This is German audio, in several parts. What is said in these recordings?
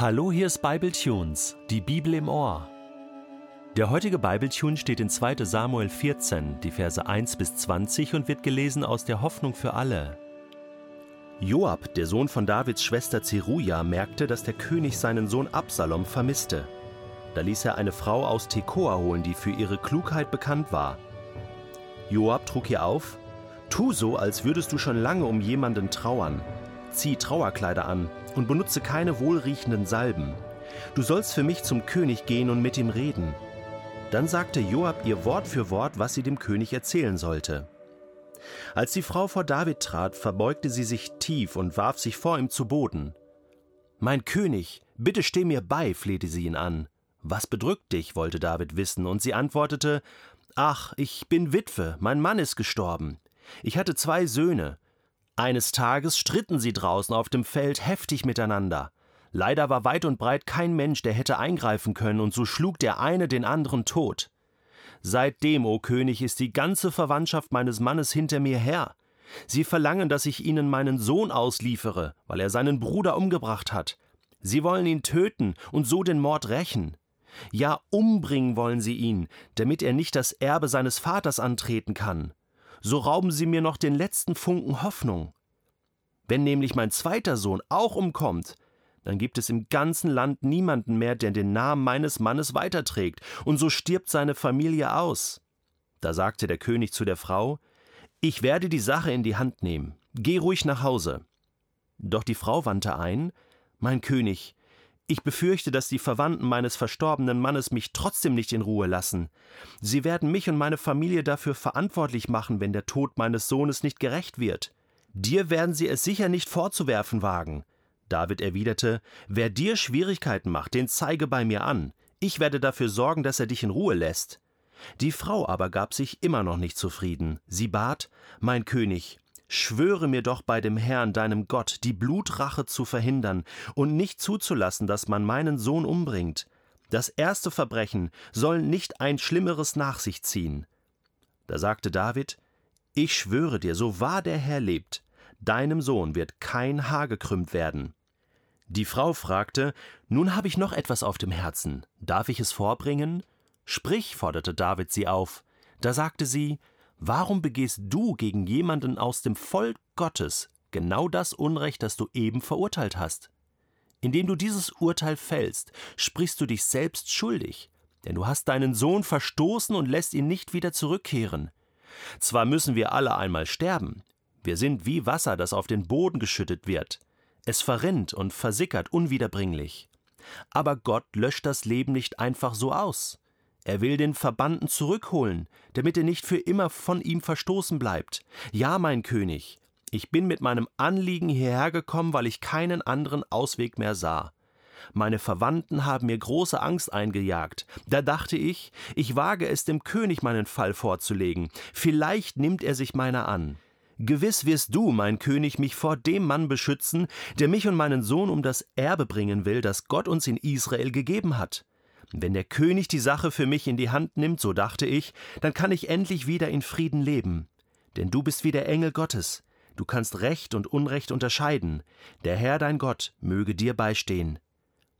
Hallo, hier ist Bible Tunes, die Bibel im Ohr. Der heutige Bible Tune steht in 2. Samuel 14, die Verse 1 bis 20 und wird gelesen aus der Hoffnung für alle. Joab, der Sohn von Davids Schwester Zeruja, merkte, dass der König seinen Sohn Absalom vermisste. Da ließ er eine Frau aus Tekoa holen, die für ihre Klugheit bekannt war. Joab trug ihr auf: Tu so, als würdest du schon lange um jemanden trauern. Zieh Trauerkleider an und benutze keine wohlriechenden Salben. Du sollst für mich zum König gehen und mit ihm reden. Dann sagte Joab ihr Wort für Wort, was sie dem König erzählen sollte. Als die Frau vor David trat, verbeugte sie sich tief und warf sich vor ihm zu Boden. Mein König, bitte steh mir bei, flehte sie ihn an. Was bedrückt dich? wollte David wissen, und sie antwortete Ach, ich bin Witwe, mein Mann ist gestorben. Ich hatte zwei Söhne. Eines Tages stritten sie draußen auf dem Feld heftig miteinander. Leider war weit und breit kein Mensch, der hätte eingreifen können, und so schlug der eine den anderen tot. Seitdem, o König, ist die ganze Verwandtschaft meines Mannes hinter mir her. Sie verlangen, dass ich ihnen meinen Sohn ausliefere, weil er seinen Bruder umgebracht hat. Sie wollen ihn töten und so den Mord rächen. Ja, umbringen wollen sie ihn, damit er nicht das Erbe seines Vaters antreten kann. So rauben sie mir noch den letzten Funken Hoffnung. Wenn nämlich mein zweiter Sohn auch umkommt, dann gibt es im ganzen Land niemanden mehr, der den Namen meines Mannes weiterträgt, und so stirbt seine Familie aus. Da sagte der König zu der Frau Ich werde die Sache in die Hand nehmen, geh ruhig nach Hause. Doch die Frau wandte ein Mein König, ich befürchte, dass die Verwandten meines verstorbenen Mannes mich trotzdem nicht in Ruhe lassen. Sie werden mich und meine Familie dafür verantwortlich machen, wenn der Tod meines Sohnes nicht gerecht wird. Dir werden sie es sicher nicht vorzuwerfen wagen. David erwiderte, Wer dir Schwierigkeiten macht, den zeige bei mir an. Ich werde dafür sorgen, dass er dich in Ruhe lässt. Die Frau aber gab sich immer noch nicht zufrieden. Sie bat, Mein König, schwöre mir doch bei dem Herrn, deinem Gott, die Blutrache zu verhindern und nicht zuzulassen, dass man meinen Sohn umbringt. Das erste Verbrechen soll nicht ein schlimmeres nach sich ziehen. Da sagte David, Ich schwöre dir, so wahr der Herr lebt, deinem Sohn wird kein Haar gekrümmt werden. Die Frau fragte, Nun habe ich noch etwas auf dem Herzen, darf ich es vorbringen? Sprich, forderte David sie auf. Da sagte sie, Warum begehst du gegen jemanden aus dem Volk Gottes genau das Unrecht, das du eben verurteilt hast? Indem du dieses Urteil fällst, sprichst du dich selbst schuldig, denn du hast deinen Sohn verstoßen und lässt ihn nicht wieder zurückkehren. Zwar müssen wir alle einmal sterben, wir sind wie Wasser, das auf den Boden geschüttet wird, es verrinnt und versickert unwiederbringlich. Aber Gott löscht das Leben nicht einfach so aus. Er will den Verbannten zurückholen, damit er nicht für immer von ihm verstoßen bleibt. Ja, mein König, ich bin mit meinem Anliegen hierher gekommen, weil ich keinen anderen Ausweg mehr sah. Meine Verwandten haben mir große Angst eingejagt. Da dachte ich, ich wage es dem König meinen Fall vorzulegen. Vielleicht nimmt er sich meiner an. Gewiss wirst du, mein König, mich vor dem Mann beschützen, der mich und meinen Sohn um das Erbe bringen will, das Gott uns in Israel gegeben hat. Wenn der König die Sache für mich in die Hand nimmt, so dachte ich, dann kann ich endlich wieder in Frieden leben. Denn du bist wie der Engel Gottes. Du kannst Recht und Unrecht unterscheiden. Der Herr dein Gott möge dir beistehen.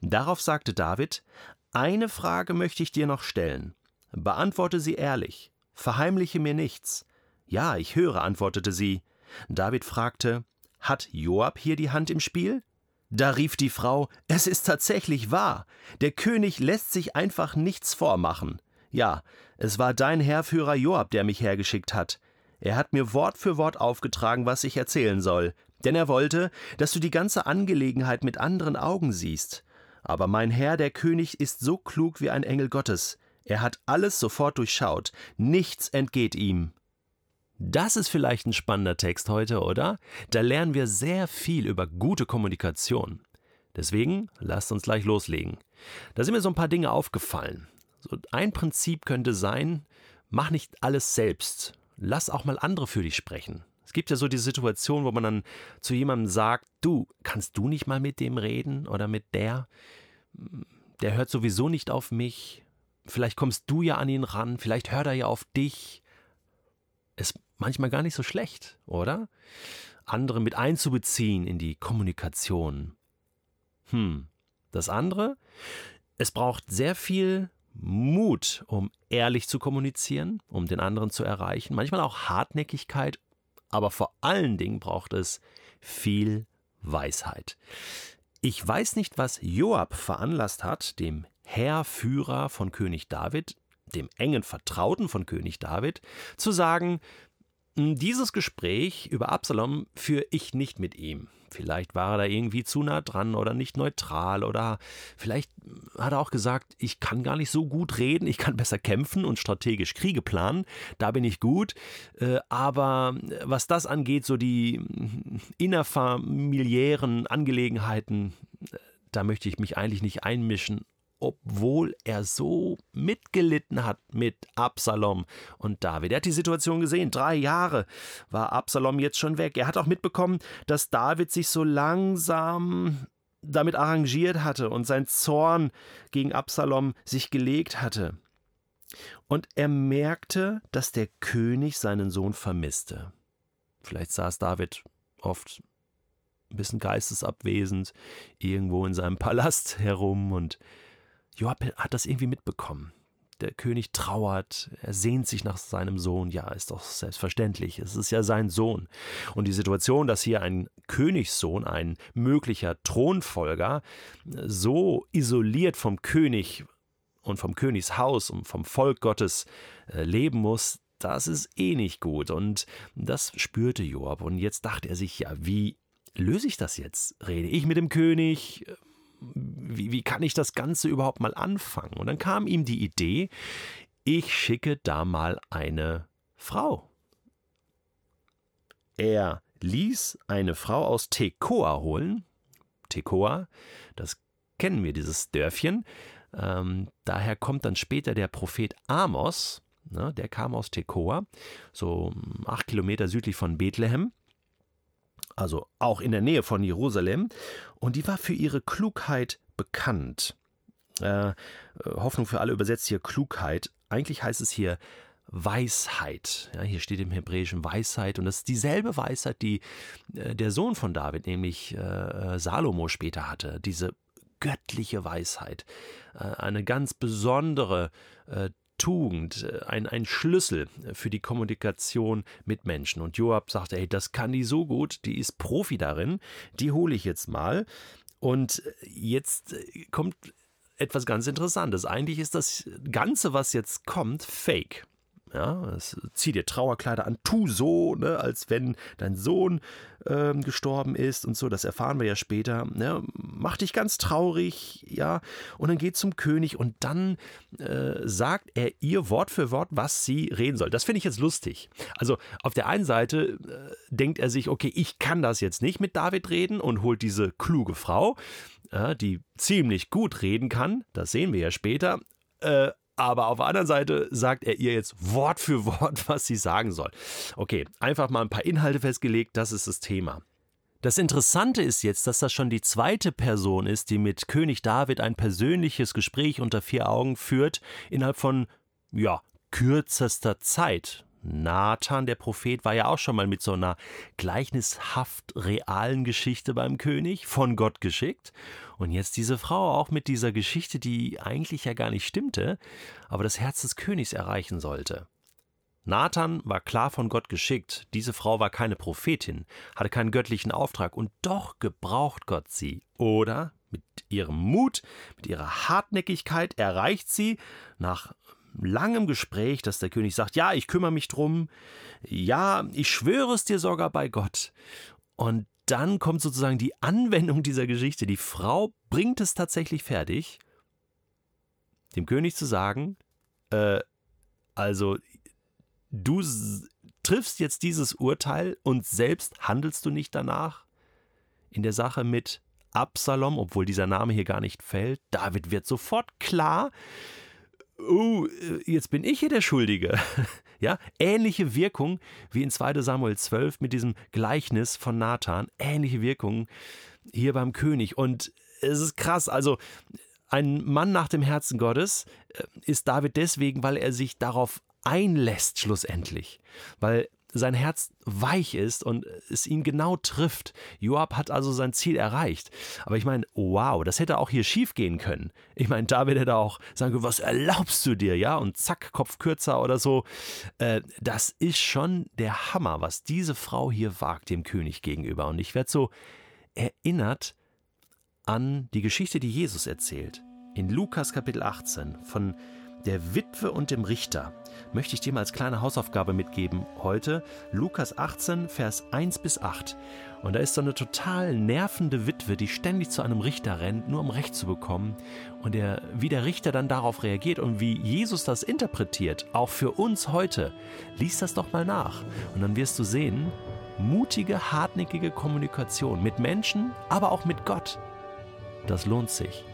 Darauf sagte David: Eine Frage möchte ich dir noch stellen. Beantworte sie ehrlich. Verheimliche mir nichts. Ja, ich höre, antwortete sie. David fragte, hat Joab hier die Hand im Spiel? Da rief die Frau, es ist tatsächlich wahr. Der König lässt sich einfach nichts vormachen. Ja, es war dein Heerführer Joab, der mich hergeschickt hat. Er hat mir Wort für Wort aufgetragen, was ich erzählen soll, denn er wollte, dass du die ganze Angelegenheit mit anderen Augen siehst. Aber mein Herr, der König, ist so klug wie ein Engel Gottes. Er hat alles sofort durchschaut, nichts entgeht ihm. Das ist vielleicht ein spannender Text heute, oder? Da lernen wir sehr viel über gute Kommunikation. Deswegen lasst uns gleich loslegen. Da sind mir so ein paar Dinge aufgefallen. So ein Prinzip könnte sein, mach nicht alles selbst. Lass auch mal andere für dich sprechen. Es gibt ja so die Situation, wo man dann zu jemandem sagt, du, kannst du nicht mal mit dem reden oder mit der? Der hört sowieso nicht auf mich. Vielleicht kommst du ja an ihn ran, vielleicht hört er ja auf dich. Es manchmal gar nicht so schlecht, oder? Andere mit einzubeziehen in die Kommunikation. Hm, Das andere, es braucht sehr viel Mut, um ehrlich zu kommunizieren, um den anderen zu erreichen. Manchmal auch Hartnäckigkeit, aber vor allen Dingen braucht es viel Weisheit. Ich weiß nicht, was Joab veranlasst hat, dem Heerführer von König David, dem engen Vertrauten von König David, zu sagen, dieses Gespräch über Absalom führe ich nicht mit ihm. Vielleicht war er da irgendwie zu nah dran oder nicht neutral oder vielleicht hat er auch gesagt, ich kann gar nicht so gut reden, ich kann besser kämpfen und strategisch Kriege planen, da bin ich gut. Äh, aber was das angeht, so die innerfamiliären Angelegenheiten, äh, da möchte ich mich eigentlich nicht einmischen obwohl er so mitgelitten hat mit Absalom und David. Er hat die Situation gesehen. Drei Jahre war Absalom jetzt schon weg. Er hat auch mitbekommen, dass David sich so langsam damit arrangiert hatte und sein Zorn gegen Absalom sich gelegt hatte. Und er merkte, dass der König seinen Sohn vermisste. Vielleicht saß David oft ein bisschen geistesabwesend irgendwo in seinem Palast herum und Joab hat das irgendwie mitbekommen. Der König trauert, er sehnt sich nach seinem Sohn. Ja, ist doch selbstverständlich. Es ist ja sein Sohn. Und die Situation, dass hier ein Königssohn, ein möglicher Thronfolger, so isoliert vom König und vom Königshaus und vom Volk Gottes äh, leben muss, das ist eh nicht gut. Und das spürte Joab. Und jetzt dachte er sich, ja, wie löse ich das jetzt? Rede ich mit dem König? Wie, wie kann ich das Ganze überhaupt mal anfangen? Und dann kam ihm die Idee, ich schicke da mal eine Frau. Er ließ eine Frau aus Tekoa holen. Tekoa, das kennen wir, dieses Dörfchen. Ähm, daher kommt dann später der Prophet Amos, ne, der kam aus Tekoa, so acht Kilometer südlich von Bethlehem also auch in der Nähe von Jerusalem, und die war für ihre Klugheit bekannt. Äh, Hoffnung für alle übersetzt hier Klugheit. Eigentlich heißt es hier Weisheit. Ja, hier steht im Hebräischen Weisheit und das ist dieselbe Weisheit, die äh, der Sohn von David, nämlich äh, Salomo, später hatte. Diese göttliche Weisheit. Äh, eine ganz besondere äh, Tugend, äh, ein, ein Schlüssel für die Kommunikation mit Menschen. Und Joab sagte, hey, das kann die so gut, die ist Profi darin, die hole ich jetzt mal. Und jetzt äh, kommt etwas ganz Interessantes. Eigentlich ist das Ganze, was jetzt kommt, fake. Ja, zieh dir Trauerkleider an, tu so, ne, als wenn dein Sohn ähm, gestorben ist und so. Das erfahren wir ja später. Ne? Mach dich ganz traurig, ja. Und dann geht zum König und dann äh, sagt er ihr Wort für Wort, was sie reden soll. Das finde ich jetzt lustig. Also auf der einen Seite äh, denkt er sich, okay, ich kann das jetzt nicht mit David reden und holt diese kluge Frau, äh, die ziemlich gut reden kann. Das sehen wir ja später. Äh, aber auf der anderen Seite sagt er ihr jetzt Wort für Wort, was sie sagen soll. Okay, einfach mal ein paar Inhalte festgelegt, das ist das Thema. Das Interessante ist jetzt, dass das schon die zweite Person ist, die mit König David ein persönliches Gespräch unter vier Augen führt, innerhalb von, ja, kürzester Zeit. Nathan, der Prophet, war ja auch schon mal mit so einer gleichnishaft realen Geschichte beim König, von Gott geschickt. Und jetzt diese Frau auch mit dieser Geschichte, die eigentlich ja gar nicht stimmte, aber das Herz des Königs erreichen sollte. Nathan war klar von Gott geschickt, diese Frau war keine Prophetin, hatte keinen göttlichen Auftrag, und doch gebraucht Gott sie. Oder mit ihrem Mut, mit ihrer Hartnäckigkeit erreicht sie nach langem Gespräch, dass der König sagt, ja, ich kümmere mich drum, ja, ich schwöre es dir sogar bei Gott. Und dann kommt sozusagen die Anwendung dieser Geschichte. Die Frau bringt es tatsächlich fertig, dem König zu sagen, äh, also du triffst jetzt dieses Urteil und selbst handelst du nicht danach in der Sache mit Absalom, obwohl dieser Name hier gar nicht fällt. David wird sofort klar, oh, jetzt bin ich hier der Schuldige. Ja, ähnliche Wirkung wie in 2 Samuel 12 mit diesem Gleichnis von Nathan, ähnliche Wirkung hier beim König. Und es ist krass, also ein Mann nach dem Herzen Gottes äh, ist David deswegen, weil er sich darauf einlässt schlussendlich. Weil sein Herz weich ist und es ihn genau trifft. Joab hat also sein Ziel erreicht. Aber ich meine, wow, das hätte auch hier schief gehen können. Ich meine, David hätte auch sagen können, was erlaubst du dir, ja? Und zack, Kopf kürzer oder so. Äh, das ist schon der Hammer, was diese Frau hier wagt dem König gegenüber. Und ich werde so erinnert an die Geschichte, die Jesus erzählt. In Lukas Kapitel 18 von der Witwe und dem Richter möchte ich dir mal als kleine Hausaufgabe mitgeben heute. Lukas 18, Vers 1 bis 8. Und da ist so eine total nervende Witwe, die ständig zu einem Richter rennt, nur um Recht zu bekommen. Und der, wie der Richter dann darauf reagiert und wie Jesus das interpretiert, auch für uns heute, lies das doch mal nach. Und dann wirst du sehen, mutige, hartnäckige Kommunikation mit Menschen, aber auch mit Gott, das lohnt sich.